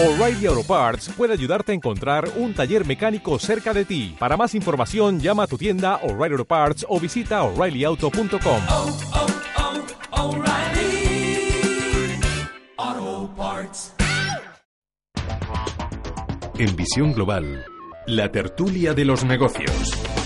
O'Reilly Auto Parts puede ayudarte a encontrar un taller mecánico cerca de ti. Para más información, llama a tu tienda O'Reilly Auto Parts o visita oreillyauto.com. oh, oh, O'Reilly Auto Parts. En Visión Global, la tertulia de los negocios.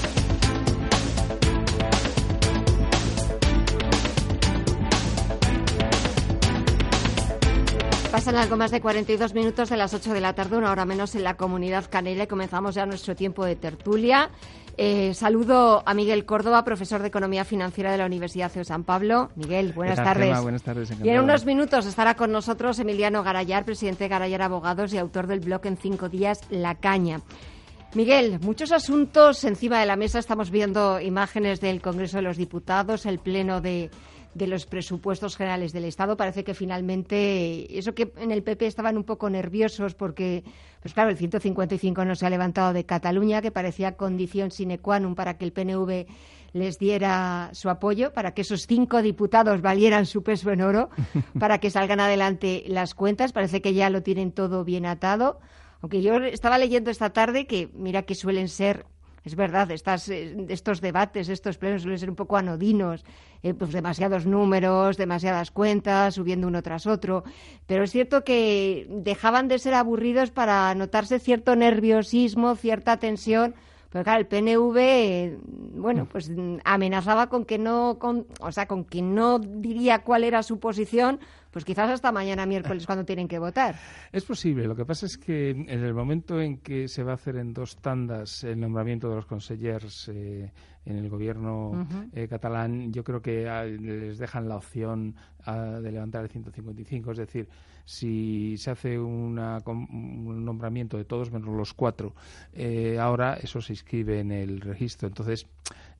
Pasan algo más de 42 minutos de las 8 de la tarde, una hora menos en la comunidad canela y comenzamos ya nuestro tiempo de tertulia. Eh, saludo a Miguel Córdoba, profesor de Economía Financiera de la Universidad de San Pablo. Miguel, buenas tal, tardes. Gemma? Buenas tardes, Y en unos minutos estará con nosotros Emiliano Garayar, presidente de Garayar Abogados y autor del blog En Cinco Días, La Caña. Miguel, muchos asuntos encima de la mesa. Estamos viendo imágenes del Congreso de los Diputados, el pleno de, de los presupuestos generales del Estado. Parece que finalmente, eso que en el PP estaban un poco nerviosos porque, pues claro, el 155 no se ha levantado de Cataluña, que parecía condición sine qua non para que el PNV les diera su apoyo, para que esos cinco diputados valieran su peso en oro, para que salgan adelante las cuentas. Parece que ya lo tienen todo bien atado. Aunque yo estaba leyendo esta tarde que, mira que suelen ser, es verdad, estas, eh, estos debates, estos plenos suelen ser un poco anodinos, eh, pues demasiados números, demasiadas cuentas, subiendo uno tras otro. Pero es cierto que dejaban de ser aburridos para notarse cierto nerviosismo, cierta tensión. Porque claro, el PNV, eh, bueno, pues amenazaba con que no, con, o sea, con que no diría cuál era su posición, pues quizás hasta mañana miércoles cuando tienen que votar. Es posible. Lo que pasa es que en el momento en que se va a hacer en dos tandas el nombramiento de los consellers eh, en el gobierno eh, catalán, yo creo que ah, les dejan la opción de levantar el 155. Es decir, si se hace una un nombramiento de todos menos los cuatro, eh, ahora eso se inscribe en el registro. Entonces,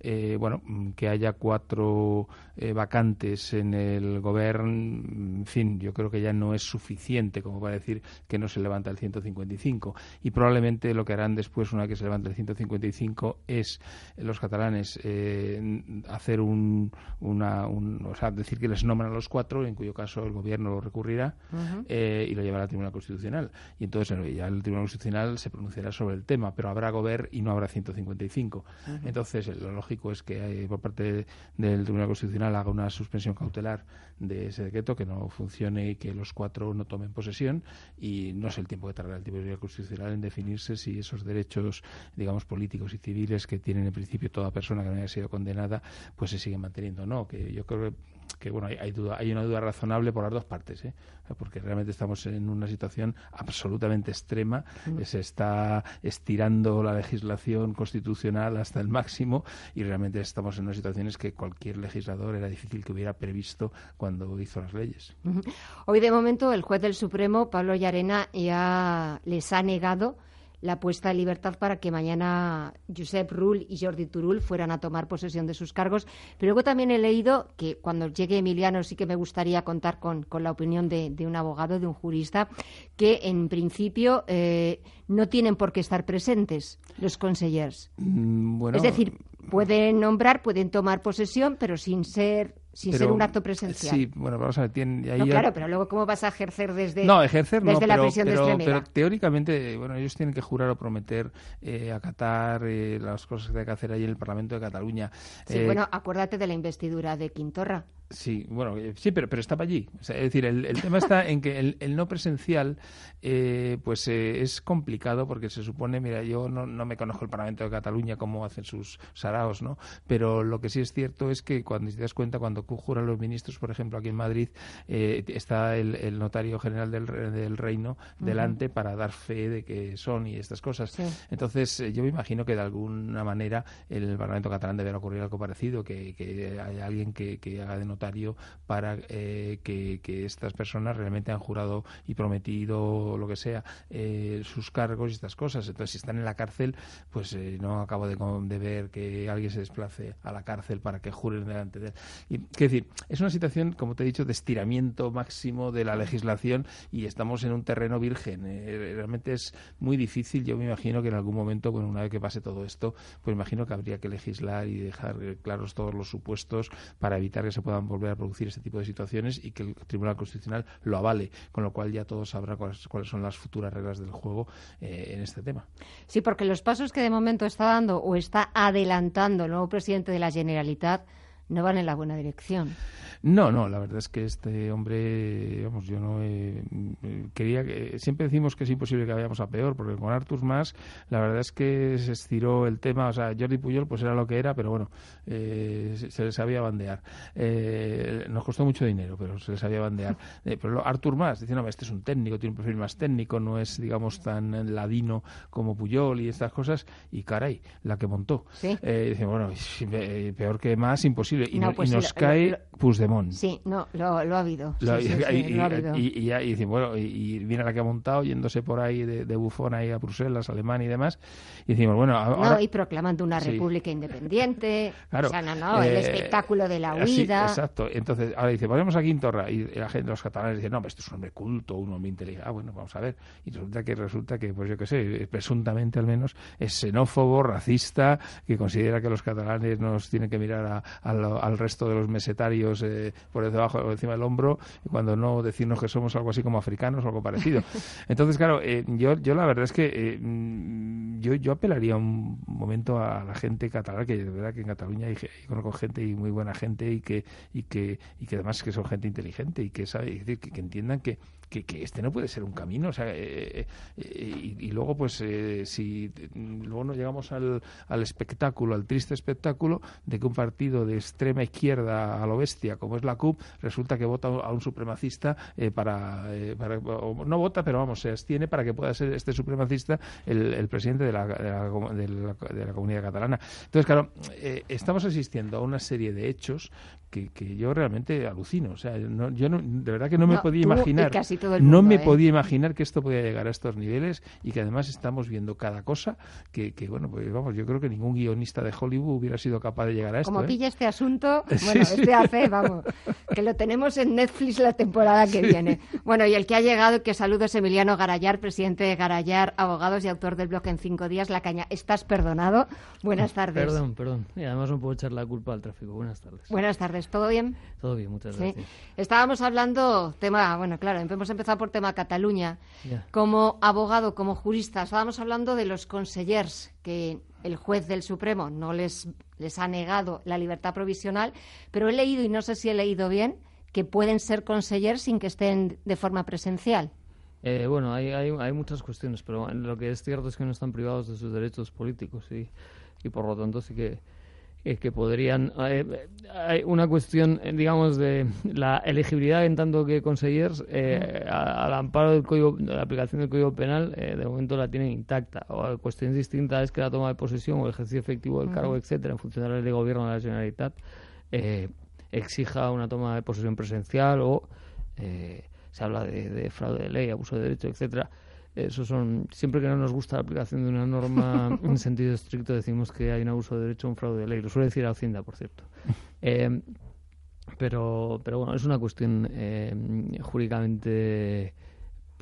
eh, bueno, que haya cuatro eh, vacantes en el gobierno, en fin, yo creo que ya no es suficiente como para decir que no se levanta el 155. Y probablemente lo que harán después, una vez que se levante el 155, es los catalanes eh, hacer un, una, un- o sea, decir que les nombran los cuatro, en cuyo caso el gobierno lo recurrirá eh, y lo llevará al Tribunal Constitucional. Y entonces eh, ya el Tribunal Constitucional se pronunciará sobre el tema, pero habrá gobierno y no habrá 155. Entonces, eh, lo lógico es que eh, por parte de- del Tribunal Constitucional haga una suspensión cautelar de ese decreto, que no funcione y que los cuatro no tomen posesión. Y no es el tiempo que tardará el Tribunal Constitucional en definirse si esos derechos, digamos, políticos y civiles que tienen en principio toda persona que no haya sido condenada, pues se siguen manteniendo o no. Que yo creo que que bueno hay, hay duda hay una duda razonable por las dos partes ¿eh? porque realmente estamos en una situación absolutamente extrema. Eh, se está estirando la legislación constitucional hasta el máximo y realmente estamos en unas situaciones que cualquier legislador era difícil que hubiera previsto cuando hizo las leyes. Hoy, de momento, el juez del Supremo, Pablo Llarena, ya les ha negado la puesta en libertad para que mañana Josep Rull y Jordi Turul fueran a tomar posesión de sus cargos. Pero luego también he leído que cuando llegue Emiliano sí que me gustaría contar con, con la opinión de, de un abogado, de un jurista, que en principio eh, no tienen por qué estar presentes los consellers. Mm, bueno es decir, pueden nombrar, pueden tomar posesión, pero sin ser sin pero- ser un acto presencial. sí bueno vamos a ver tiene, ahí No, ya- claro, pero luego ¿cómo vas a ejercer desde, no, ejercer no, desde la pero, prisión de pero, Extremadura? pero teóricamente, bueno, ellos tienen que jurar o prometer eh, acatar eh, las cosas que hay que hacer ahí en el Parlamento de Cataluña. Sí, Eh, bueno, acuérdate de la investidura de Quintorra. Sí, bueno, eh, sí, pero, pero estaba allí. O sea, es decir, el, el tema está en que el, el no presencial, eh, pues eh, es complicado porque se supone, mira, yo no, no me conozco el Parlamento de Cataluña cómo hacen sus saraos, ¿no? Pero lo que sí es cierto es que cuando te das cuenta, cuando juran los ministros, por ejemplo, aquí en Madrid, eh, está el, el notario general del, del reino delante para dar fe de que son y estas cosas. Sí. Entonces, eh, yo me imagino que de alguna manera el Parlamento catalán deberá ocurrir algo parecido, que, que haya alguien que, que haga de notario para eh, que, estas personas realmente han jurado y prometido lo que sea eh, sus cargos y estas cosas. Entonces, si están en la cárcel, pues eh, no acabo de, de ver que alguien se desplace a la cárcel para que juren delante de él. Y decir, es una situación, como te he dicho, de estiramiento máximo de la legislación y estamos en un terreno virgen. Eh, realmente es muy difícil. Yo me imagino que en algún momento, bueno, una vez que pase todo esto, pues imagino que habría que legislar y dejar claros todos los supuestos para evitar que se puedan volver a producir este tipo de situaciones y que el Tribunal Constitucional lo avale, con lo cual ya todos sabrán cuáles, son las futuras reglas del juego eh, en este tema. Sí, porque los pasos que de momento está dando o está adelantando el nuevo presidente de la Generalitat no van en la buena dirección. No, no, la verdad es que este hombre, vamos, yo no quería que siempre decimos que es imposible que vayamos a peor, porque con Artur más, la verdad es que se estiró el tema, o sea, Jordi Puyol pues era lo que era, pero bueno, eh, se, les sabía bandear. Eh, nos costó mucho dinero, pero se les sabía bandear. Eh, pero Artur más, dice, no, este es un técnico, tiene un perfil más técnico, no es, digamos, tan ladino como Puyol y estas cosas, y caray, la que montó. ¿Sí? dice, bueno, peor que más, imposible. Y, pues nos cae Sí, no, lo, ha habido. y, y, bueno, y, viene la que ha montado yéndose por ahí de, bufón ahí a Bruselas, Alemania y demás. Y decimos, bueno, ahora... No, y proclamando una república independiente. Claro. O sea, no, no, el eh, espectáculo de la huida. exacto. Entonces, ahora dice, ponemos a Quintorra. Y la gente, los catalanes dicen, no, esto es un hombre culto, un hombre inteligente. Ah, bueno, vamos a ver. Y resulta que, resulta que pues yo qué sé, presuntamente al menos, es xenófobo, racista, que considera que los catalanes nos tienen que mirar al resto de los mesetarios eh, por debajo o encima del hombro, y cuando no decirnos que somos algo así como africanos o algo parecido. Entonces, claro, eh, yo, yo la verdad es que eh, yo, yo apelaría un momento a la gente catalana, que de verdad que en Cataluña hay, conozco gente y muy buena gente y que, y que, y que además que son gente inteligente y que sabe, decir, que entiendan que que, este no puede ser un camino. O sea, eh, eh, y, luego, pues, eh, si luego nos llegamos al, al, espectáculo, al triste espectáculo de que un partido de extrema izquierda a lo bestia, como es la CUP, resulta que vota a un supremacista para, no vota, pero vamos, se abstiene para que pueda ser este supremacista el, presidente de la, de, la, de, la, comunidad catalana. Entonces, claro, estamos asistiendo a una serie de hechos que, que yo realmente alucino. O sea, yo no, de verdad que no me podía imaginar no me ¿eh? podía imaginar que esto podía llegar a estos niveles y que además estamos viendo cada cosa que, bueno, pues vamos, yo creo que ningún guionista de Hollywood hubiera sido capaz de llegar a esto. Como ¿eh? pilla este asunto, bueno, este hace, vamos, que lo tenemos en Netflix la temporada que viene. Bueno, y el que ha llegado, que saludo es Emiliano Garayar, presidente de Garayar Abogados y autor del blog En Cinco Días, La Caña. ¿Estás perdonado? Buenas tardes. Perdón, perdón. Y además no puedo echar la culpa al tráfico. Buenas tardes. Buenas tardes. ¿Todo bien? Todo bien, muchas gracias. Estábamos hablando, tema, bueno, claro, hemos empezado por tema Cataluña. Como abogado, como jurista, estábamos hablando de los consellers que el juez del Supremo no les, les ha negado la libertad provisional, pero he leído, y no sé si he leído bien, que pueden ser consellers sin que estén de forma presencial. Eh, bueno, hay, hay, hay, muchas cuestiones, pero lo que es cierto es que no están privados de sus derechos políticos y, y por lo tanto sí que eh, que podrían. Eh, hay una cuestión, eh, digamos, de la elegibilidad en tanto que consellers, al amparo del código, de la aplicación del Código Penal, de momento la tienen intacta. O cuestiones distintas es que la toma de posesión o el ejercicio efectivo del cargo, etcétera, en función de gobierno de la Generalitat, exija una toma de posesión presencial o se habla de, de, fraude de ley, abuso de derecho, etcétera eso son, siempre que no nos gusta la aplicación de una norma en sentido estricto, decimos que hay un abuso de derecho un fraude de ley. Lo suele decir Hacienda, por cierto. Eh, pero, pero bueno, es una cuestión eh, jurídicamente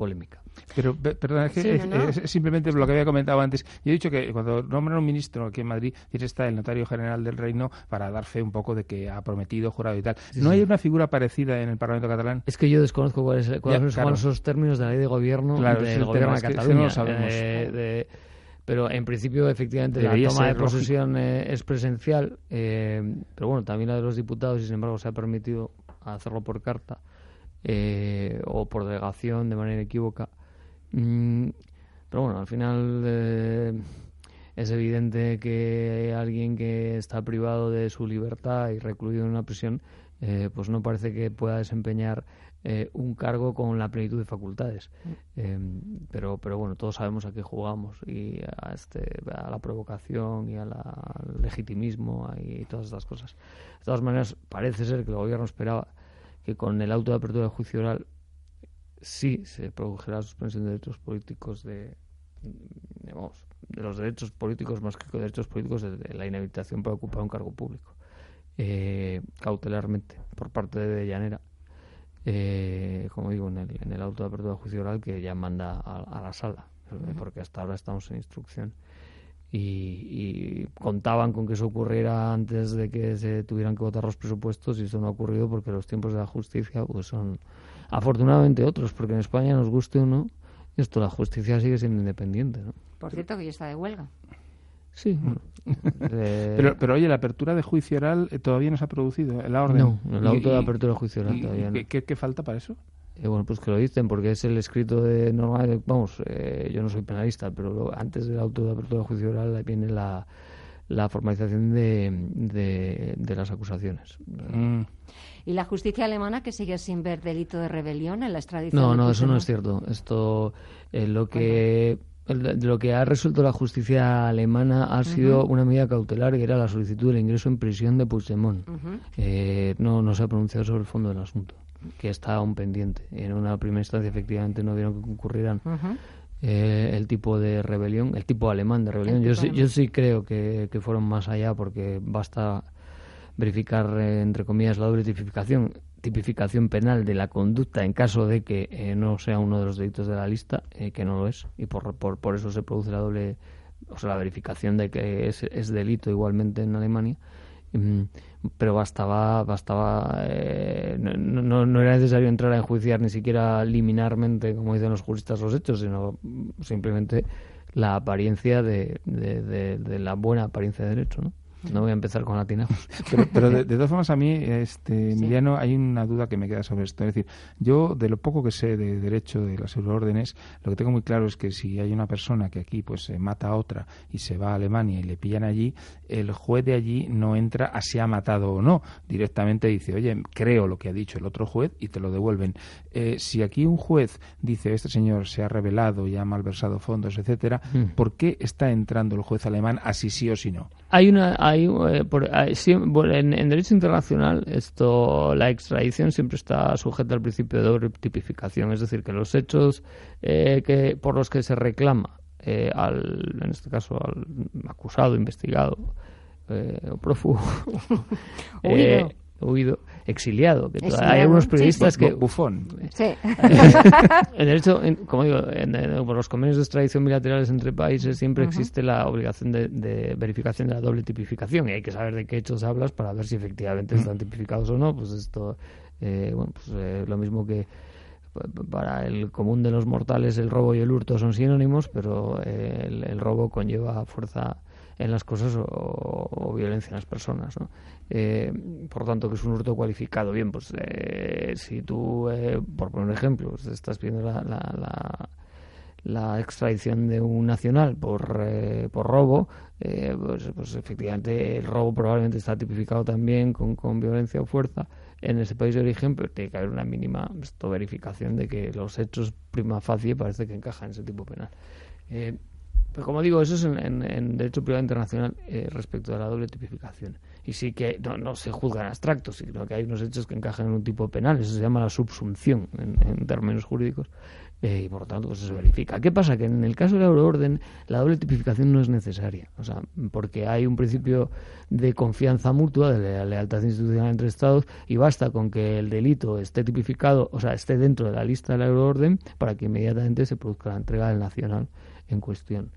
polémica. Pero, perdón, es, que simplemente lo que había comentado antes. Yo he dicho que cuando nombran un ministro aquí en Madrid, tiene está el notario general del reino para dar fe un poco de que ha prometido, jurado y tal. ¿No hay una figura parecida en el Parlamento catalán? Es que yo desconozco cuáles, son los términos de la ley de gobierno del gobierno de Cataluña. No sabemos. Eh, pero en principio, efectivamente, la toma de posesión eh, es presencial, eh, pero bueno, también la de los diputados y sin embargo se ha permitido hacerlo por carta o por delegación de manera inequívoca. Mm, pero bueno, al final eh, es evidente que alguien que está privado de su libertad y recluido en una prisión, eh, pues no parece que pueda desempeñar eh, un cargo con la plenitud de facultades. pero, pero bueno, todos sabemos a qué jugamos y a, este, a la provocación y al legitimismo y todas estas cosas. De todas maneras, parece ser que el gobierno esperaba que con el auto de apertura de juicio oral sí se produjera la suspensión de derechos políticos de, de los derechos políticos más que de derechos políticos de, la inhabilitación para ocupar un cargo público. eh, cautelarmente por parte de Llanera. Eh, como digo, en el, en el auto de apertura de juicio oral que ya manda a, la sala, porque hasta ahora estamos en instrucción. Y, contaban con que eso ocurriera antes de que se tuvieran que votar los presupuestos y eso no ha ocurrido porque los tiempos de la justicia pues son afortunadamente otros, porque en España nos guste o no, esto la justicia sigue siendo independiente. ¿no? Por cierto, que ya está de huelga. Sí, eh, pero, pero oye, la apertura de juicio oral eh, todavía no se ha producido, la orden. No, el auto de apertura de juicio oral todavía no. ¿qué, falta para eso? Eh, bueno, pues que lo dicen, porque es el escrito de normal. Vamos, yo no soy penalista, pero antes del auto de apertura de juicio oral viene la, la formalización de, de, las acusaciones. Mm. ¿Y la justicia alemana que sigue sin ver delito de rebelión en la extradición? No, no, eso no es cierto. Esto, lo que lo que ha resuelto la justicia alemana ha sido una medida cautelar que era la solicitud del ingreso en prisión de Puigdemont. Eh, no, no se ha pronunciado sobre el fondo del asunto, que está aún pendiente. En una primera instancia, efectivamente, no vieron que concurrieran eh, el tipo de rebelión, el tipo alemán de rebelión. Yo sí, yo sí creo que, que fueron más allá porque basta verificar, eh, entre comillas, la doble tipificación tipificación penal de la conducta en caso de que eh, no sea uno de los delitos de la lista, eh, que no lo es, y por, por, por, eso se produce la doble, o sea, la verificación de que es, es delito igualmente en Alemania. Mm, pero bastaba, bastaba eh, no, no, era necesario entrar a enjuiciar ni siquiera liminarmente, como dicen los juristas, los hechos, sino simplemente la apariencia de, de, de la buena apariencia de derecho, ¿no? No voy a empezar con latinajos. Pero, pero de, todas formas, a mí, este, Emiliano, hay una duda que me queda sobre esto. Es decir, yo, de lo poco que sé de derecho de las euroórdenes, lo que tengo muy claro es que si hay una persona que aquí pues mata a otra y se va a Alemania y le pillan allí, el juez de allí no entra a si ha matado o no. Directamente dice, oye, creo lo que ha dicho el otro juez y te lo devuelven. Eh, si aquí un juez dice, este señor se ha revelado y ha malversado fondos, etcétera, mm. ¿por qué está entrando el juez alemán así sí o sí no? Hay una hay, eh, en, derecho internacional esto la extradición siempre está sujeta al principio de doble tipificación, es decir, que los hechos eh, que por los que se reclama eh, al, en este caso al acusado, investigado o prófugo huido, exiliado. Que Hay algunos periodistas que... Bufón. Sí. en derecho, como digo, en, por los convenios de extradición bilaterales entre países siempre existe la obligación de, verificación de la doble tipificación y hay que saber de qué hechos hablas para ver si efectivamente están tipificados o no. Pues esto, eh, bueno, pues eh, lo mismo que para el común de los mortales el robo y el hurto son sinónimos, pero eh, el, el robo conlleva fuerza en las cosas o, violencia en las personas. ¿no? Eh, por tanto, que es un hurto cualificado. Bien, pues eh, si tú, eh, por poner un ejemplo, pues, estás pidiendo la, la, la, extradición de un nacional por, por robo, pues, pues, efectivamente el robo probablemente está tipificado también con, con violencia o fuerza en ese país de origen, pero tiene que haber una mínima verificación de que los hechos prima facie parece que encajan en ese tipo penal. Pero como digo, eso es en, derecho privado internacional eh, respecto a la doble tipificación. Y sí que no, se juzgan abstractos, sino que hay unos hechos que encajan en un tipo penal. Eso se llama la subsunción en, términos jurídicos. Eh, y por lo tanto, pues se verifica. ¿Qué pasa? Que en el caso de la euroorden, la doble tipificación no es necesaria. O sea, porque hay un principio de confianza mutua, de lealtad institucional entre Estados, y basta con que el delito esté tipificado, o sea, esté dentro de la lista de la euroorden, para que inmediatamente se produzca la entrega del nacional en cuestión.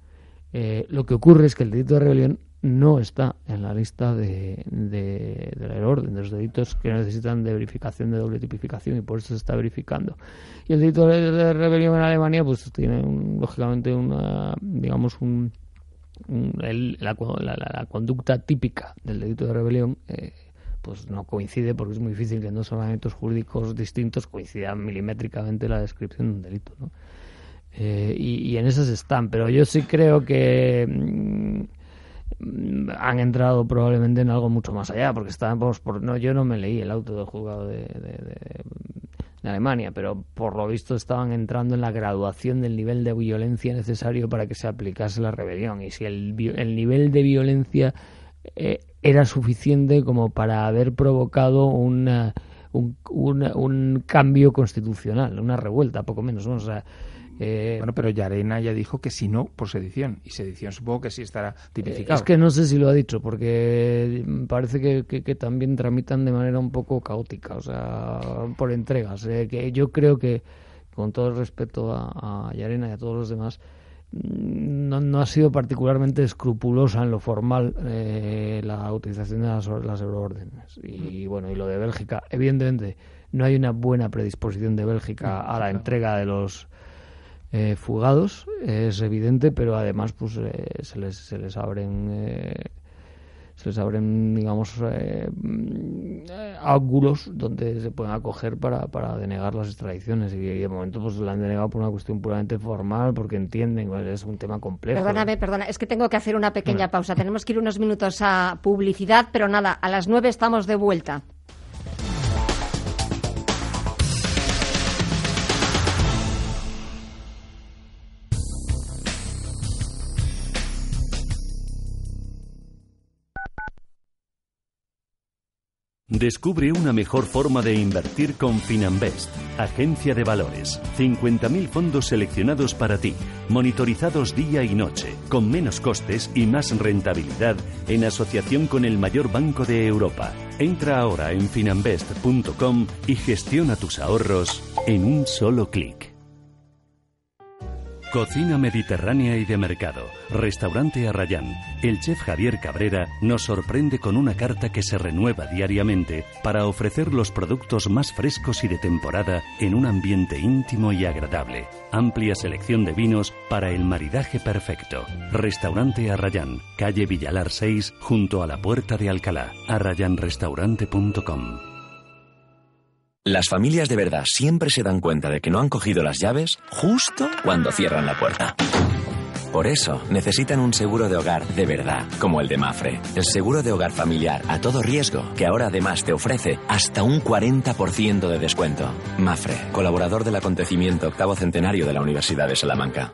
Eh, lo que ocurre es que el delito de rebelión no está en la lista de, de, la orden, de los delitos que necesitan de verificación de doble tipificación y por eso se está verificando. Y el delito de, rebelión en Alemania pues tiene lógicamente una, digamos, un, la, conducta típica del delito de rebelión eh, pues no coincide porque es muy difícil que en dos ordenamientos jurídicos distintos coincidan milimétricamente la descripción de un delito. ¿no? Eh, y, en esas están, pero yo sí creo que mm, han entrado probablemente en algo mucho más allá, porque están, por, no, yo no me leí el auto del juzgado de, de, Alemania, pero por lo visto estaban entrando en la graduación del nivel de violencia necesario para que se aplicase la rebelión, y si el, el nivel de violencia eh, era suficiente como para haber provocado una, un, un, cambio constitucional, una revuelta, poco menos, o sea, Eh, bueno, pero Yarena ya dijo que si no, por sedición. Y sedición supongo que sí estará tipificado. es que no sé si lo ha dicho, porque parece que, también tramitan de manera un poco caótica, o sea, por entregas. Eh, que yo creo que, con todo el respeto a, a Yarena y a todos los demás, mm, no, no, ha sido particularmente escrupulosa en lo formal eh, la utilización de las, las euroórdenes. Y bueno, y lo de Bélgica, evidentemente no hay una buena predisposición de Bélgica a la entrega de los eh, fugados, es evidente, pero además pues eh, se, les, se les abren eh, se les abren digamos mm, ángulos donde se pueden acoger para, para denegar las extradiciones y, de momento pues la han denegado por una cuestión puramente formal porque entienden que es un tema complejo. Perdóname, perdona, es que tengo que hacer una pequeña pausa. Tenemos que ir unos minutos a publicidad, pero nada, a las nueve estamos de vuelta. Descubre una mejor forma de invertir con Finanbest, agencia de valores. 50.000 fondos seleccionados para ti, monitorizados día y noche, con menos costes y más rentabilidad en asociación con el mayor banco de Europa. Entra ahora en finanbest.com y gestiona tus ahorros en un solo clic. Cocina mediterránea y de mercado. Restaurante Arrayán. El chef Javier Cabrera nos sorprende con una carta que se renueva diariamente para ofrecer los productos más frescos y de temporada en un ambiente íntimo y agradable. Amplia selección de vinos para el maridaje perfecto. Restaurante Arrayán. Calle Villalar 6, junto a la Puerta de Alcalá. arrayanrestaurante.com las familias de verdad siempre se dan cuenta de que no han cogido las llaves justo cuando cierran la puerta. Por eso necesitan un seguro de hogar de verdad, como el de Mafre, el seguro de hogar familiar a todo riesgo, que ahora además te ofrece hasta un 40% de descuento. Mafre, colaborador del acontecimiento octavo centenario de la Universidad de Salamanca.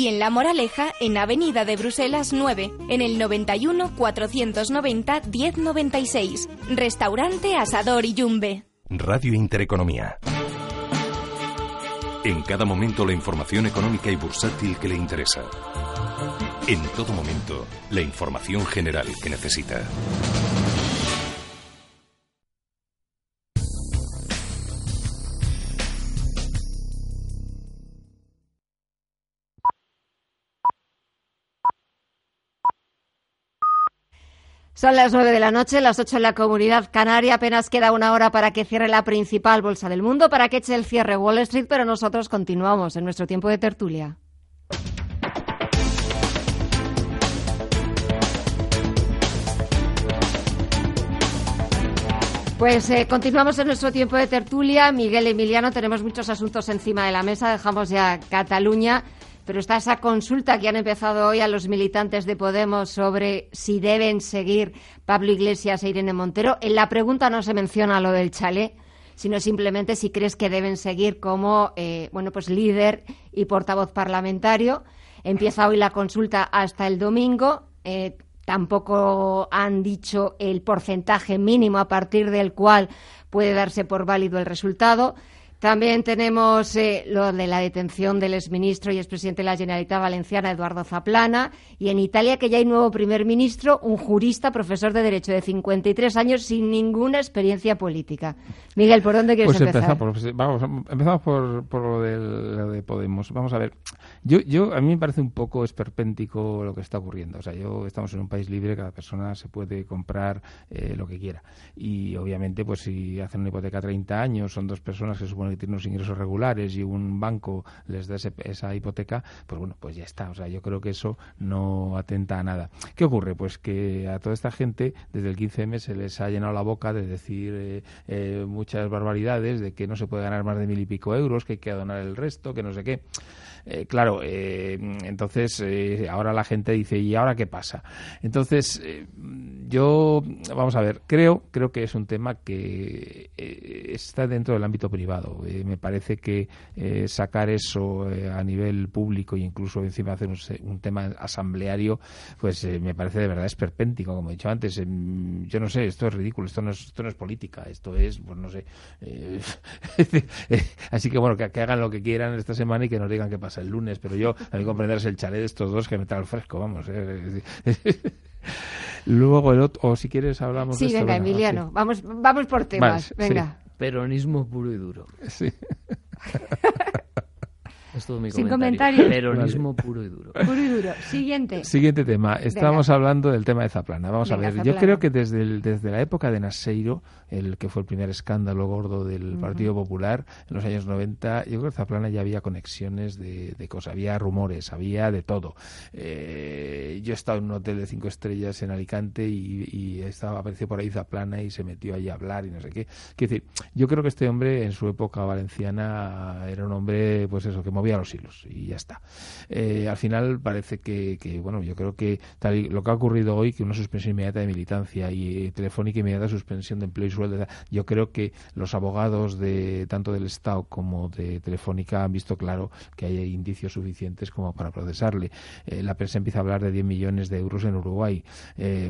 y en La Moraleja, en Avenida de Bruselas 9, en el 91 490 1096. Restaurante Asador y Yumbe. Radio Intereconomía. En cada momento la información económica y bursátil que le interesa. En todo momento, la información general que necesita. Son las nueve de la noche, las ocho en la comunidad canaria. Apenas queda una hora para que cierre la principal bolsa del mundo, para que eche el cierre Wall Street, pero nosotros continuamos en nuestro tiempo de tertulia. Pues eh, continuamos en nuestro tiempo de tertulia. Miguel Emiliano, tenemos muchos asuntos encima de la mesa. Dejamos ya Cataluña. Pero está esa consulta que han empezado hoy a los militantes de Podemos sobre si deben seguir Pablo Iglesias e Irene Montero. En la pregunta no se menciona lo del chalet, sino simplemente si crees que deben seguir como eh, bueno pues líder y portavoz parlamentario. Empieza hoy la consulta hasta el domingo. Eh, tampoco han dicho el porcentaje mínimo a partir del cual puede darse por válido el resultado. También tenemos eh, lo de la detención del exministro y expresidente de la Generalitat Valenciana, Eduardo Zaplana, y en Italia que ya hay nuevo primer ministro, un jurista, profesor de Derecho de 53 años sin ninguna experiencia política. Miguel, ¿por dónde quieres pues empezar? Pues, vamos, empezamos por, por lo, de, Podemos. Vamos a ver. Yo, yo, a mí me parece un poco esperpéntico lo que está ocurriendo. O sea, yo estamos en un país libre, cada persona se puede comprar eh, lo que quiera. Y obviamente, pues si hacen una hipoteca a 30 años, son dos personas que suponen que tiene unos ingresos regulares y un banco les da esa hipoteca, pues bueno, pues ya está. O sea, yo creo que eso no atenta a nada. ¿Qué ocurre? Pues que a toda esta gente desde el 15M se les ha llenado la boca de decir eh, eh, muchas barbaridades, de que no se puede ganar más de mil y pico euros, que hay que donar el resto, que no sé qué. Eh, claro, eh, entonces ahora la gente dice, ¿y ahora qué pasa? Entonces, yo, vamos a ver, creo, creo que es un tema que está dentro del ámbito privado. Me parece que sacar eso a nivel público e incluso encima hacer un, tema asambleario, pues me parece de verdad esperpéntico, como he dicho antes. Em, yo no sé, esto es ridículo, esto no es, esto no es política, esto es, pues no sé. así que bueno, que, que, hagan lo que quieran esta semana y que nos digan qué pasa el lunes, pero yo, a mí comprenderse el chalet de estos dos que me trae el fresco, vamos. Eh. Luego el otro, o si quieres hablamos sí, de venga, Emiliano, vamos, vamos por temas, venga. Peronismo puro y duro. Sí. Es todo mi Sin comentario. Peronismo puro y duro. Puro y duro. Siguiente. Siguiente tema. Estábamos hablando del tema de Zaplana. Vamos a ver. Yo creo que desde, el, desde la época de Naseiro, el que fue el primer escándalo gordo del Partido Popular en los años 90, yo creo que Zaplana ya había conexiones de, de cosas, había rumores, había de todo. Eh, yo he estado en un hotel de cinco estrellas en Alicante y, y estaba, apareció por ahí Zaplana y se metió ahí a hablar y no sé qué. Quiero decir, yo creo que este hombre en su época valenciana era un hombre, pues eso, que movía los hilos y ya está. Eh, al final parece que, bueno, yo creo que tal lo que ha ocurrido hoy, que una suspensión inmediata de militancia y eh, telefónica inmediata suspensión de empleo y sueldo, yo creo que los abogados de tanto del Estado como de Telefónica han visto claro que hay indicios suficientes como para procesarle. Eh, la prensa empieza a hablar de 10 millones de euros en Uruguay.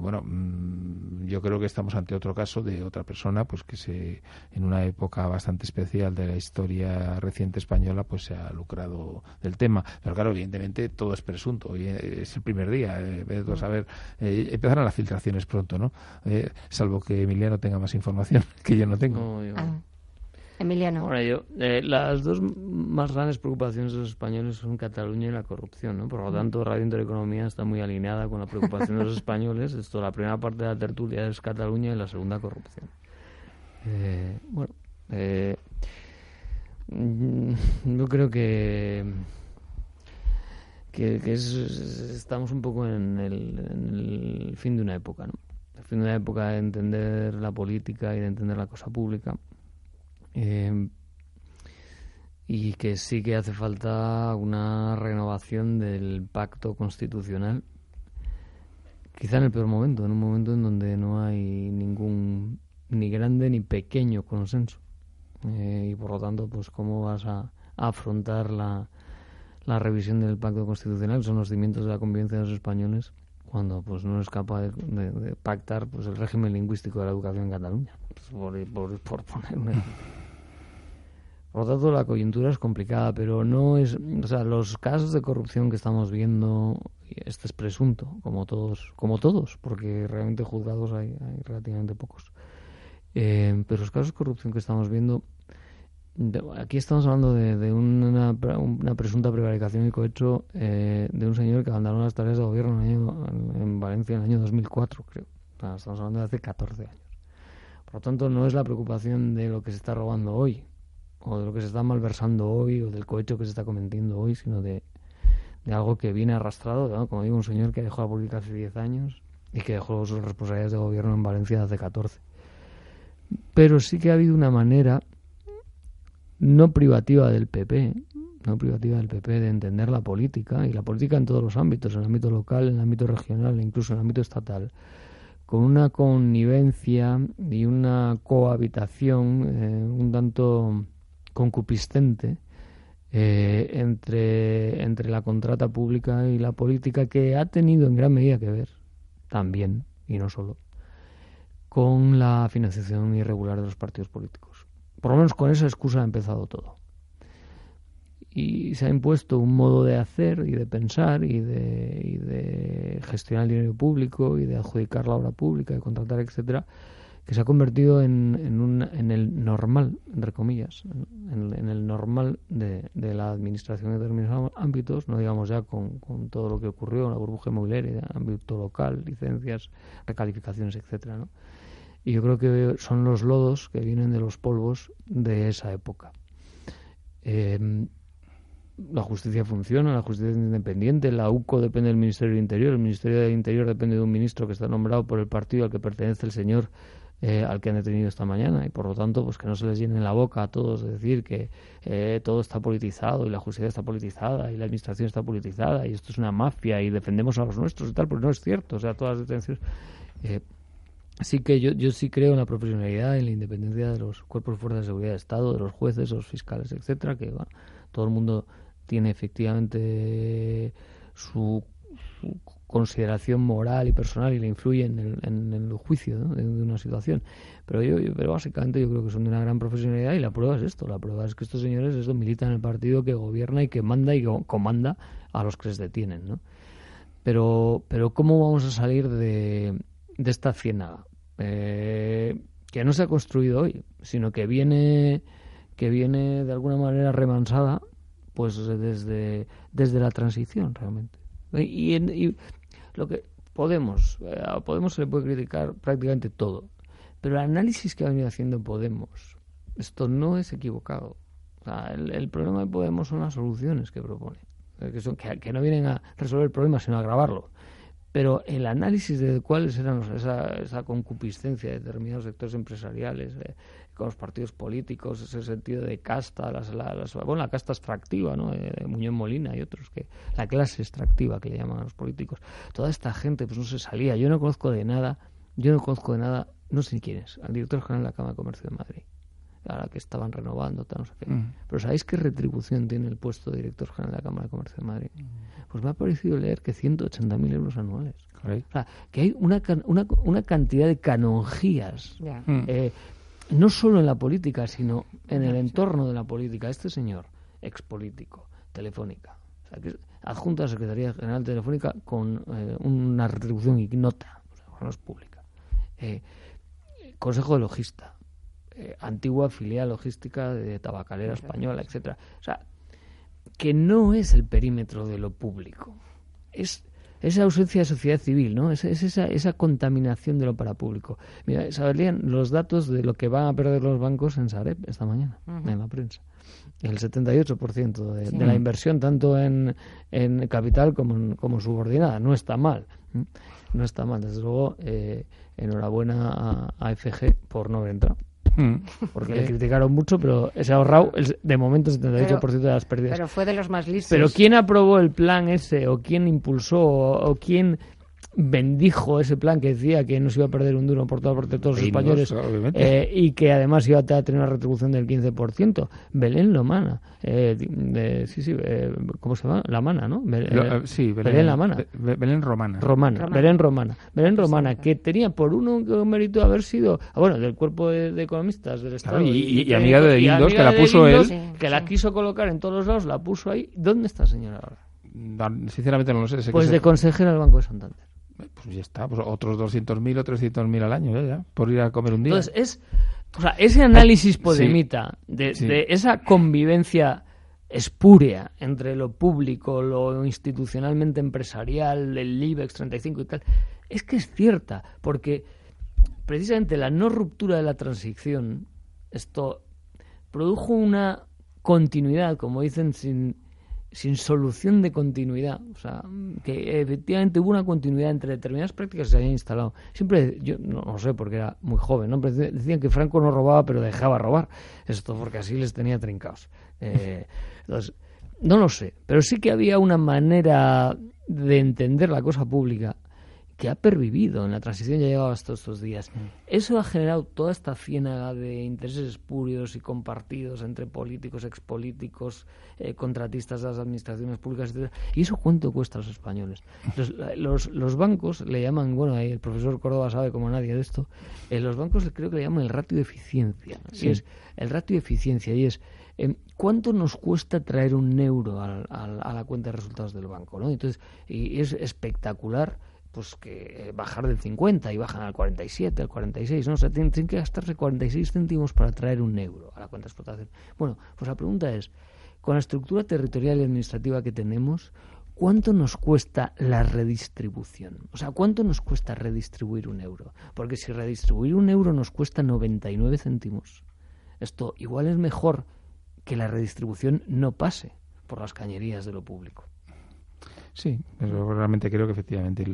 bueno, mm, yo creo que estamos ante otro caso de otra persona, pues que se en una época bastante especial de la historia reciente española, pues se ha lucrado del tema. Pero claro, evidentemente todo es presunto. Hoy es el primer día. Eh, a saber, eh, empezarán las filtraciones pronto, ¿no? Eh, salvo que Emiliano tenga más información que yo no tengo. Ah. Emiliano. Yo, eh, las dos más grandes preocupaciones de los españoles son Cataluña y la corrupción, ¿no? Por lo tanto, Radio Intereconomía está muy alineada con la preocupación de los españoles. Esto, la primera parte de la tertulia es Cataluña y la segunda corrupción. bueno, eh, Mm, yo creo que que, estamos un poco en el, fin de una época, ¿no? El fin de una época de entender la política y de entender la cosa pública. Eh, y que sí que hace falta una renovación del pacto constitucional, quizá en el peor momento, en un momento en donde no hay ningún ni grande ni pequeño consenso. Eh, y por lo tanto, pues cómo vas a, afrontar la, la, revisión del pacto constitucional, son los cimientos de la convivencia de los españoles, cuando pues no es capaz de, pactar pues el régimen lingüístico de la educación en Cataluña, pues, por, por, poner Por lo tanto, la coyuntura es complicada, pero no es. O sea, los casos de corrupción que estamos viendo, este es presunto, como todos, como todos, porque realmente juzgados hay, hay relativamente pocos. Eh, pero los casos de corrupción que estamos viendo, aquí estamos hablando de, una, presunta prevaricación y cohecho eh, de un señor que abandonó las tareas de gobierno en, Valencia en el año 2004, creo. estamos hablando de hace 14 años. Por lo tanto, no es la preocupación de lo que se está robando hoy, o de lo que se está malversando hoy, o del cohecho que se está cometiendo hoy, sino de, algo que viene arrastrado, como digo, un señor que dejó la política hace 10 años y que dejó sus responsabilidades de gobierno en Valencia hace 14 pero sí que ha habido una manera no privativa del PP, no privativa del PP de entender la política y la política en todos los ámbitos, en el ámbito local, en el ámbito regional, incluso en el ámbito estatal, con una connivencia y una cohabitación eh, un tanto concupiscente eh, entre, entre la contrata pública y la política que ha tenido en gran medida que ver también, y no solo, con la financiación irregular de los partidos políticos. Por lo menos con esa excusa ha empezado todo. Y se ha impuesto un modo de hacer y de pensar y de, gestionar el dinero público y de adjudicar la obra pública, de contratar, etcétera, que se ha convertido en, en, el normal, entre comillas, en, el normal de, la administración de determinados ámbitos, no digamos ya con, con, todo lo que ocurrió en la burbuja inmobiliaria, ámbito local, licencias, recalificaciones, etcétera, ¿no? Y yo creo que son los lodos que vienen de los polvos de esa época. Eh, la justicia funciona, la justicia es independiente, la UCO depende del Ministerio del Interior, el Ministerio del Interior depende de un ministro que está nombrado por el partido al que pertenece el señor eh, al que han detenido esta mañana y por lo tanto pues que no se les llene la boca a todos de decir que eh, todo está politizado y la justicia está politizada y la administración está politizada y esto es una mafia y defendemos a los nuestros y tal, porque no es cierto, o sea, todas las detenciones... Eh, Así que yo, yo sí creo en la profesionalidad, en la independencia de los cuerpos de fuerza de seguridad de Estado, de los jueces, los fiscales, etcétera, que todo el mundo tiene efectivamente su, consideración moral y personal y le influye en el, en el juicio de, una situación. Pero yo, pero básicamente yo creo que son de una gran profesionalidad y la prueba es esto, la prueba es que estos señores esto militan en el partido que gobierna y que manda y que comanda a los que se detienen, ¿no? Pero, pero ¿cómo vamos a salir de, de esta ciénaga? Eh, que no se ha construido hoy, sino que viene, que viene de alguna manera remansada pues desde, desde la transición realmente. Y, y lo que Podemos, eh, a Podemos se le puede criticar prácticamente todo, pero el análisis que ha venido haciendo Podemos, esto no es equivocado. el, problema de Podemos son las soluciones que propone, eh, que, son, que, que no vienen a resolver el problema, sino a agravarlo pero el análisis de cuáles eran esa, esa concupiscencia de determinados sectores empresariales eh, con los partidos políticos, ese sentido de casta, las, bueno, la casta extractiva, ¿no? de Muñoz Molina y otros, que la clase extractiva que le llaman a los políticos, toda esta gente pues no se salía. Yo no conozco de nada, yo no conozco de nada, no sé ni quién es, al director general de la Cámara de Comercio de Madrid ahora que estaban renovando, tal, no sé qué. Mm. Pero ¿sabéis qué retribución tiene el puesto de director general de la Cámara de Comercio de Madrid? Mm. Pues me ha parecido leer que 180.000 euros anuales. O sea, que hay una, una, una cantidad de canonjías, mm. eh, no solo en la política, sino en el entorno de la política. Este señor, expolítico, Telefónica, o sea, que adjunto a la Secretaría General Telefónica con eh, una retribución ignota, o sea, no es pública. Eh, Consejo de Logista, eh, antigua filial logística de tabacalera española, etcétera. O sea, que no es el perímetro de lo público. Es esa ausencia de sociedad civil, ¿no? Es, esa, esa, contaminación de lo parapúblico. Mira, sabrían los datos de lo que van a perder los bancos en Sareb esta mañana, en la prensa. El 78% de, de la inversión, tanto en, en capital como como subordinada. No está mal. No está mal. Desde luego, eh, enhorabuena a, a FG por no haber entrado. Mm. Porque le criticaron mucho, pero se ha ahorrado de momento el 78% de las pérdidas. Pero fue de los más listos. Pero ¿quién aprobó el plan ese? ¿O quién impulsó? ¿O, quién bendijo ese plan que decía que no se iba a perder un duro por toda parte de todos los españoles eh, y que además iba a tener una retribución del 15%. Belén Lomana. Eh, sí, sí, eh, ¿cómo se llama? La Mana, ¿no? Eh, sí, Belén, La Mana. Belén Romana. Romana. Belén Romana. Belén Romana, que tenía por uno un mérito haber sido, ah, bueno, del cuerpo de, economistas del Estado. y, amiga de Guindos, que la puso él. Que la quiso colocar en todos los lados, la puso ahí. ¿Dónde está, señora ahora? Sinceramente no lo sé. pues de consejera del Banco de Santander. Pues ya está, pues otros 200.000 o 300.000 al año, ya, por ir a comer un día. Entonces, es, o sea, ese análisis podemita de, de esa convivencia espúrea entre lo público, lo institucionalmente empresarial, el IBEX 35 y tal, es que es cierta, porque precisamente la no ruptura de la transición, esto produjo una continuidad, como dicen, sin sin solución de continuidad. O sea, que efectivamente hubo una continuidad entre determinadas prácticas que se habían instalado. Siempre, yo no, sé porque era muy joven, ¿no? decían que Franco no robaba pero dejaba robar. Esto porque así les tenía trincados. Eh, entonces, no lo sé, pero sí que había una manera de entender la cosa pública que ha pervivido en la transición ya llegado hasta estos días. Mm. Eso ha generado toda esta ciénaga de intereses espurios y compartidos entre políticos, expolíticos, eh, contratistas de las administraciones públicas, etc. ¿Y eso cuánto cuesta a los españoles? Los, los, bancos le llaman, bueno, ahí el profesor Córdoba sabe como nadie de esto, eh, los bancos creo que le llaman el ratio de eficiencia. Y es el ratio de eficiencia y es eh, ¿cuánto nos cuesta traer un euro a, a, la cuenta de resultados del banco? ¿no? Entonces, y es espectacular pues que eh, bajar del 50 y bajan al 47, al 46, ¿no? O sea, tienen, que gastarse 46 céntimos para traer un euro a la cuenta de explotación. Bueno, pues la pregunta es, con la estructura territorial y administrativa que tenemos, ¿cuánto nos cuesta la redistribución? O sea, ¿cuánto nos cuesta redistribuir un euro? Porque si redistribuir un euro nos cuesta 99 céntimos, esto igual es mejor que la redistribución no pase por las cañerías de lo público. Sí, pero realmente creo que efectivamente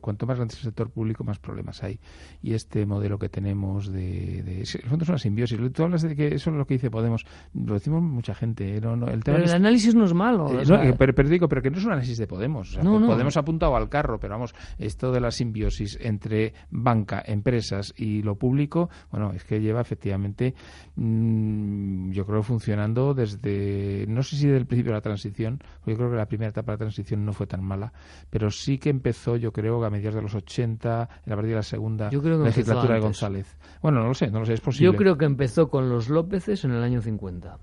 cuanto más grande es el sector público, más problemas hay. Y este modelo que tenemos de... de es una simbiosis. Tú hablas de que eso es lo que dice Podemos. Lo decimos mucha gente. ¿eh? el pero el análisis no es malo. Eh, pero, digo, pero que no es un análisis de Podemos. Podemos ha apuntado al carro, pero vamos, esto de la simbiosis entre banca, empresas y lo público, bueno, es que lleva efectivamente, mm, yo creo, funcionando desde, no sé si desde el principio de la transición, yo creo que la primera etapa de la transición no fue tan mala, pero sí que empezó, yo creo, a mediados de los 80, en la partir de la segunda legislatura de González. Bueno, no lo sé, no lo sé, es posible. Yo creo que empezó con los Lópezes en el año 50.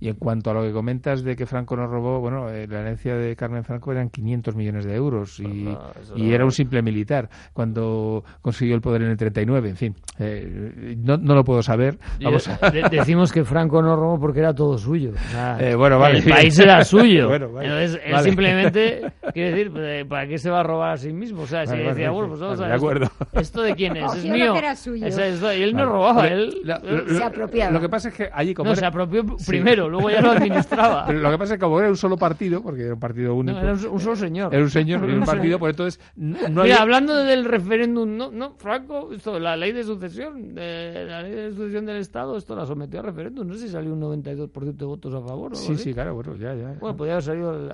Y en cuanto a lo que comentas de que Franco nos robó, bueno, eh, la herencia de Carmen Franco eran 500 millones de euros y, y era un simple militar cuando consiguió el poder en el 39. En fin, eh, no, no, lo puedo saber. Vamos decimos que Franco no robó porque era todo suyo. Eh, bueno, vale. El país era suyo. Entonces, él simplemente, quiere decir, pues, ¿para qué se va a robar a sí mismo? O sea, si decía, bueno, pues vamos a ver. De acuerdo. ¿Esto, de quién es? es mío. y él no robaba, él, se apropiaba. Lo que pasa es que allí como... No, se apropió primero luego ya lo administraba. Pero lo que pasa es que como era un solo partido, porque era un partido único. era un, solo señor. Era un señor, era un partido, pues entonces no Mira, hablando del referéndum, no, no, Franco, esto, la ley de sucesión, la ley de sucesión del Estado, esto la sometió a referéndum. No sé si salió un 92% de votos a favor. ¿o sí, sí, claro, bueno, ya, ya. Bueno, podía haber salido,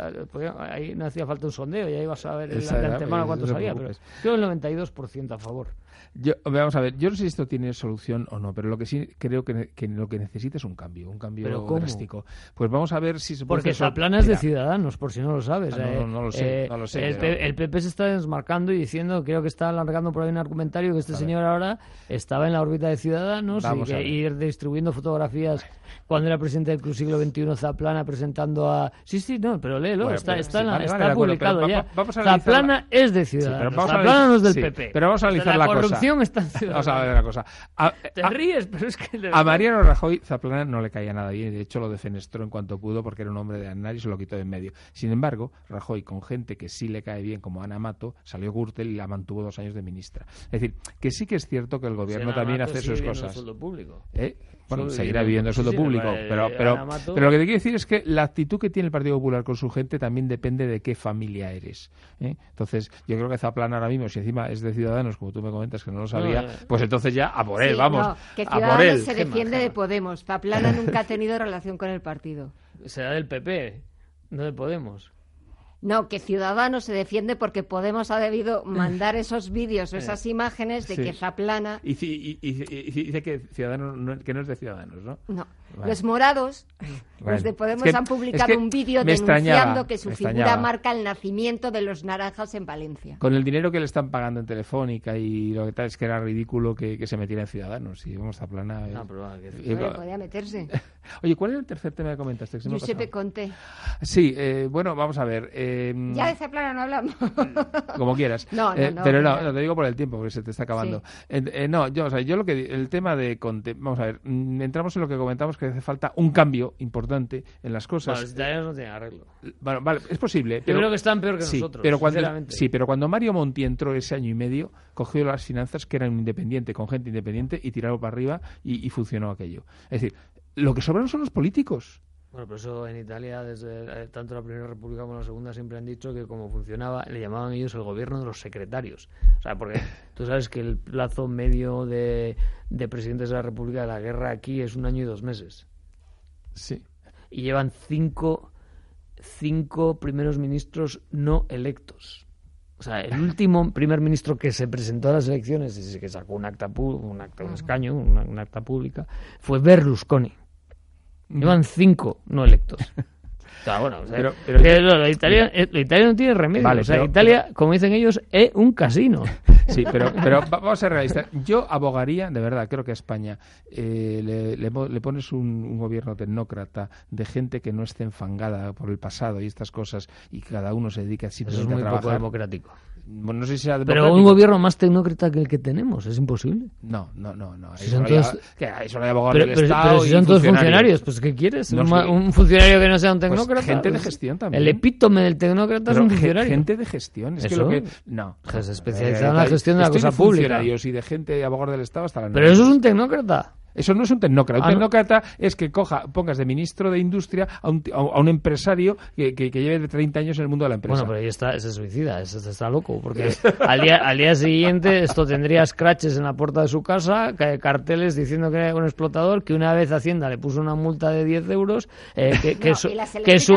ahí no hacía falta un sondeo, ya ibas a ver de antemano cuánto salía, pero creo el 92% a favor. Yo, vamos a ver, yo no sé si esto tiene solución o no, pero lo que sí creo que, lo que necesita es un cambio, un cambio drástico. Pues vamos a ver si se puede Porque Zaplana es de Ciudadanos, por si no lo sabes. Ah, no, no, lo sé, eh, no lo sé. El, PP se está desmarcando y diciendo, creo que está alargando por ahí un argumentario que este señor ahora estaba en la órbita de Ciudadanos y que ir distribuyendo fotografías cuando era presidente del Club Siglo XXI Zaplana presentando a... Sí, sí, no, pero léelo, está, está, está publicado ya. Zaplana es de Ciudadanos, Zaplana no es del PP. Pero vamos a analizar la, cosa Vamos a ver la cosa. Te ríes, pero es que... A Mariano Rajoy, Zaplana no le caía nada bien. De hecho, lo defenestró en cuanto pudo porque era un hombre de andar y se lo quitó de en medio. Sin embargo, Rajoy, con gente que sí le cae bien, como Ana Mato, salió Gürtel y la mantuvo dos años de ministra. Es decir, que sí que es cierto que el gobierno también hace sus cosas. Público. ¿Eh? Bueno, seguirá viviendo el sueldo público. pero, pero, pero lo que te quiero decir es que la actitud que tiene el Partido Popular con su gente también depende de qué familia eres. ¿eh? Entonces, yo creo que Zaplana ahora mismo, si encima es de Ciudadanos, como tú me comentas que no lo sabía, pues entonces ya a por él, vamos. No, que Ciudadanos se defiende de Podemos. Zaplana nunca ha tenido relación con el partido. Será del PP, no de Podemos. No, que Ciudadanos se defiende porque Podemos ha debido mandar esos vídeos o esas imágenes de que Zaplana... Y, dice que Ciudadanos que no es de Ciudadanos, ¿no? No. Los morados, los de Podemos han publicado un vídeo denunciando que su figura marca el nacimiento de los naranjas en Valencia. Con el dinero que le están pagando en Telefónica y lo que tal es que era ridículo que, se metiera en Ciudadanos. Y vamos a planar. No, pero podía meterse. Oye, ¿cuál es el tercer tema que comentaste? Que Giuseppe Conte. Sí, eh, bueno, vamos a ver. Eh, ya de esa plana no hablamos. como quieras. No, no, eh, no, Pero no, te digo por el tiempo, porque se te está acabando. no, yo, o sea, yo lo que. El tema de Conte. Vamos a ver. Mm, entramos en lo que comentamos que hace falta un cambio importante en las cosas. los italianos no tienen arreglo. Bueno, vale, es posible. Pero, Yo creo que están peor que nosotros. Pero cuando, sí, pero cuando Mario Monti entró ese año y medio, cogió las finanzas que eran independientes, con gente independiente, y tiraron para arriba y, funcionó aquello. Es decir, lo que sobran son los políticos. Bueno, por eso en Italia, desde eh, tanto la Primera República como la Segunda, siempre han dicho que como funcionaba, le llamaban ellos el gobierno de los secretarios. O sea, porque tú sabes que el plazo medio de, de presidentes de la República de la guerra aquí es un año y dos meses. Sí. Y llevan cinco, cinco primeros ministros no electos. O sea, el último primer ministro que se presentó a las elecciones y que sacó un acta, un, acta un escaño, un acta pública, fue Berlusconi. Llevan cinco no electos. bueno, pero, lo, Italia, no tiene remedio. o sea, Italia, como dicen ellos, es un casino. Sí, pero, pero vamos a ser realistas. Yo abogaría, de verdad, creo que a España eh, le, le, pones un, gobierno tecnócrata de gente que no esté enfangada por el pasado y estas cosas y cada uno se dedica simplemente Eso es muy poco democrático. No sé si Pero un gobierno más tecnócrata que el que tenemos, es imposible. No, no, no. no. Si son todos... eso lo abogados del Estado pero si son todos funcionarios, pues ¿qué quieres? un, funcionario que no sea un pues tecnócrata. gente de gestión también. El epítome del tecnócrata es un funcionario. Gente de gestión. Es que lo que... No. Se especializa en la gestión de la cosa pública. funcionarios y de gente abogados del Estado hasta la Pero eso es un tecnócrata. Eso no es un tecnócrata. Un ah, tecnócrata es que coja, pongas de ministro de Industria a un, a un empresario que, que, lleve de 30 años en el mundo de la empresa. Bueno, pero ahí está, se suicida, ese está loco, porque al día, al día siguiente esto tendría scratches en la puerta de su casa, carteles diciendo que era un explotador, que una vez Hacienda le puso una multa de 10 euros, eh, que, que, su, que, su,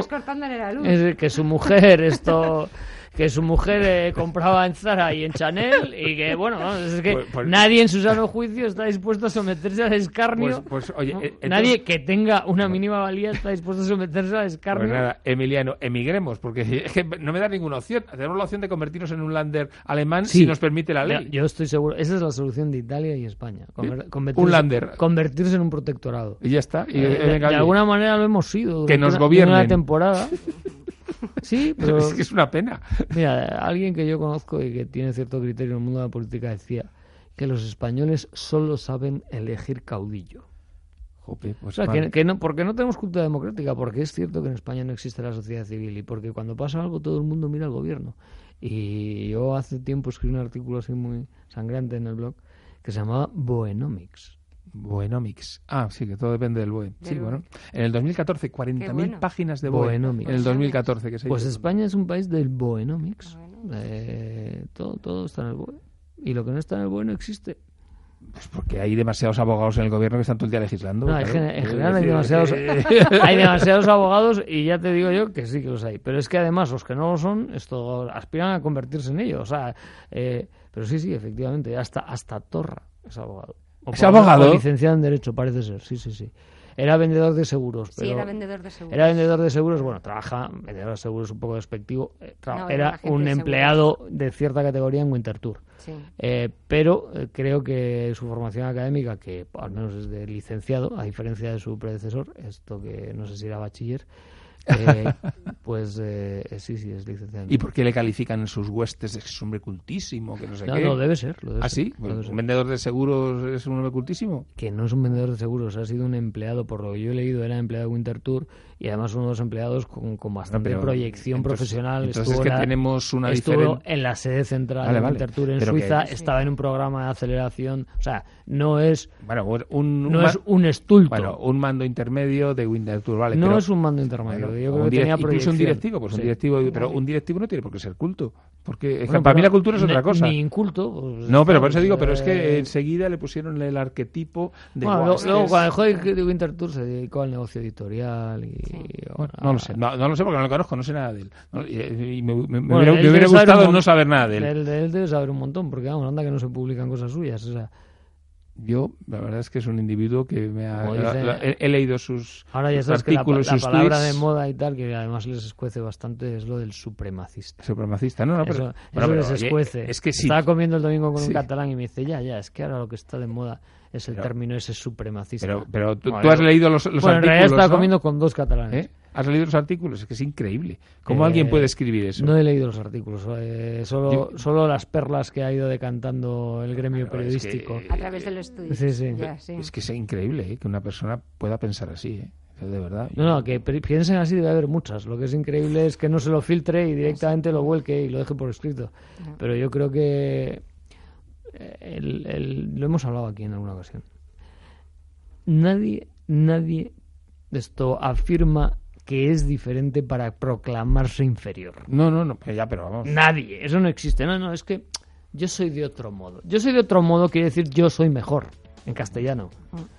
que su mujer esto que su mujer eh, compraba en Zara y en Chanel y que, bueno, es que pues, pues- nadie en su sano juicio está dispuesto a someterse al escarnio. Pues, oye, eh, nadie que tenga una mínima valía está dispuesto a someterse al escarnio. Pues nada, Emiliano, emigremos, porque es que no me da ninguna opción. Tenemos la opción de convertirnos en un lander alemán si nos permite la ley. Yo, estoy seguro, esa es la solución de Italia y España. un lander. Convertirse en un protectorado. Y ya está. Y, eh, de, alguna manera lo hemos sido. Que nos gobiernen. Una temporada. Sí, pero... Es que es una pena. Mira, alguien que yo conozco y que tiene cierto criterio en el mundo de la política decía que los españoles solo saben elegir caudillo. Jope, pues o sea, que, no, porque no tenemos cultura democrática, porque es cierto que en España no existe la sociedad civil y porque cuando pasa algo todo el mundo mira al gobierno. Y yo hace tiempo escribí un artículo así muy sangrante en el blog que se llamaba Boenomics. Buenomics. Ah, sí, que todo depende del BOE. Sí, bueno. En el 2014, 40.000 páginas de BOE. En el 2014, que se Pues España es un país del Boenomics. Eh, todo, todo está en el BOE. Y lo que no está en el BOE no existe. Pues porque hay demasiados abogados en el gobierno que están todo el día legislando. No, en, general hay demasiados, hay demasiados abogados y ya te digo yo que sí que los hay. Pero es que además los que no lo son, esto aspiran a convertirse en ellos. O sea, eh, pero sí, sí, efectivamente, hasta, hasta Torra es abogado. ¿Es abogado? licenciado en Derecho, parece ser, sí, sí, sí. Era vendedor de seguros. sí, era vendedor de seguros. Era vendedor de seguros, bueno, trabaja, vendedor de seguros un poco despectivo. Eh, era un empleado de cierta categoría en Winterthur. Sí. Eh, pero eh, creo que su formación académica, que al menos es de licenciado, a diferencia de su predecesor, esto que no sé si era bachiller, eh, pues eh, sí, sí, es licenciado. ¿Y por qué le califican en sus huestes de que es un hombre cultísimo? Que no sé no, qué? no, debe ser. Lo ¿Ah, sí? ¿Un vendedor de seguros es un hombre cultísimo? Que no es un vendedor de seguros, ha sido un empleado, por lo que yo he leído, era empleado de Winterthur y además uno de los empleados con, con bastante proyección profesional. Entonces estuvo, es que tenemos una estuvo en la sede central de Winterthur en Suiza, estaba en un programa de aceleración, o sea, no es bueno, un, no es un estulto. Bueno, un mando intermedio de Winterthur, vale. No es un mando intermedio, yo creo que tenía incluso un directivo, pues un directivo, pero un directivo no tiene por qué ser culto, porque para mí la cultura es otra cosa. Ni inculto. Pues, no, pero por eso digo, pero es que enseguida le pusieron el arquetipo de bueno, luego, cuando dejó de Winterthur se dedicó al negocio editorial y no lo sé, no, lo sé porque no lo conozco, no sé nada de él. y, me, hubiera, gustado no saber nada de él. De él debe saber un montón, porque vamos, anda que no se publican cosas suyas. O sea, yo, la verdad es que es un individuo que me ha. he, leído sus, ahora ya sabes artículos, que la, la palabra de moda y tal, que además les escuece bastante, es lo del supremacista. Supremacista, no, no, pero. Eso, les escuece. Es que sí. Estaba comiendo el domingo con un catalán y me dice, ya, ya, es que ahora lo que está de moda es el término ese supremacista. Pero, pero tú, has leído los, los bueno, artículos. En realidad estaba comiendo con dos catalanes. ¿Eh? ¿Has leído los artículos? Es que es increíble. ¿Cómo eh, alguien puede escribir eso? No he leído los artículos, eh, solo, solo las perlas que ha ido decantando el gremio periodístico. a través del estudio. Sí, sí. Es que es increíble que una persona pueda pensar así. De verdad. No, no, que piensen así debe haber muchas. Lo que es increíble es que no se lo filtre y directamente lo vuelque y lo deje por escrito. Pero yo creo que lo hemos hablado aquí en alguna ocasión. Nadie, nadie esto afirma que es diferente para proclamarse inferior. No, no, no, ya, pero vamos. Nadie, eso no existe. No, no, es que yo soy de otro modo. Yo soy de otro modo quiere decir yo soy mejor en castellano.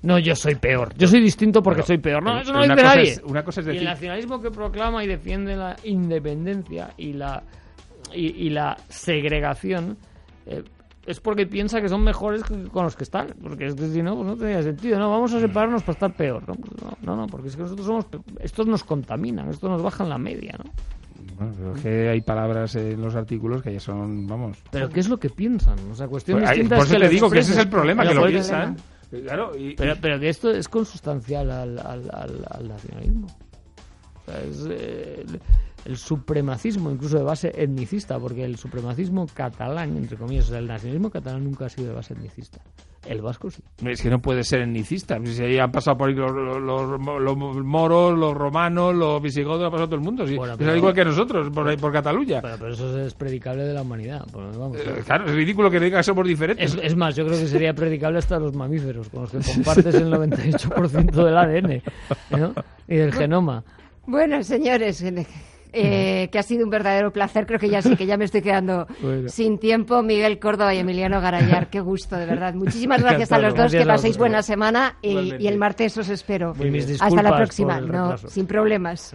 No, yo soy peor. Yo soy distinto porque soy peor. No, eso no lo dice nadie. una cosa es decir... Y el nacionalismo que proclama y defiende la independencia y la y, la segregación eh, es porque piensa que son mejores con los que están. Porque es que si no, pues no tendría sentido. No, vamos a separarnos para estar peor. No, pues no, no, porque es que nosotros somos. Estos nos contaminan, estos nos bajan la media, ¿no? Bueno, pero es que hay palabras en los artículos que ya son, vamos. Pero ¿qué es lo que piensan? O sea, cuestión pues, distinta Por eso te digo que ese es el problema, que lo piensan. Claro, pero, pero que esto es consustancial al, al, al, nacionalismo. O sea, es, eh, el supremacismo, incluso de base etnicista, porque el supremacismo catalán, entre comillas, el nacionalismo catalán nunca ha sido de base etnicista. El vasco sí. Es que no puede ser etnicista. Si ahí han pasado por ahí los, los, moros, los romanos, los visigodos, ha pasado todo el mundo. es igual que nosotros, por ahí por Cataluña. Pero, eso es predicable de la humanidad. Pues eh, claro, es ridículo que diga que somos diferentes. Es, más, yo creo que sería predicable hasta los mamíferos, con los que compartes el 98% del ADN y del genoma. Bueno, señores, eh, que ha sido un verdadero placer. Creo que ya sí, que ya me estoy quedando sin tiempo. Miguel Córdoba y Emiliano Garayar, qué gusto, de verdad. Muchísimas gracias a los dos, que paséis buena semana y, el martes os espero. Hasta la próxima, no, sin problemas.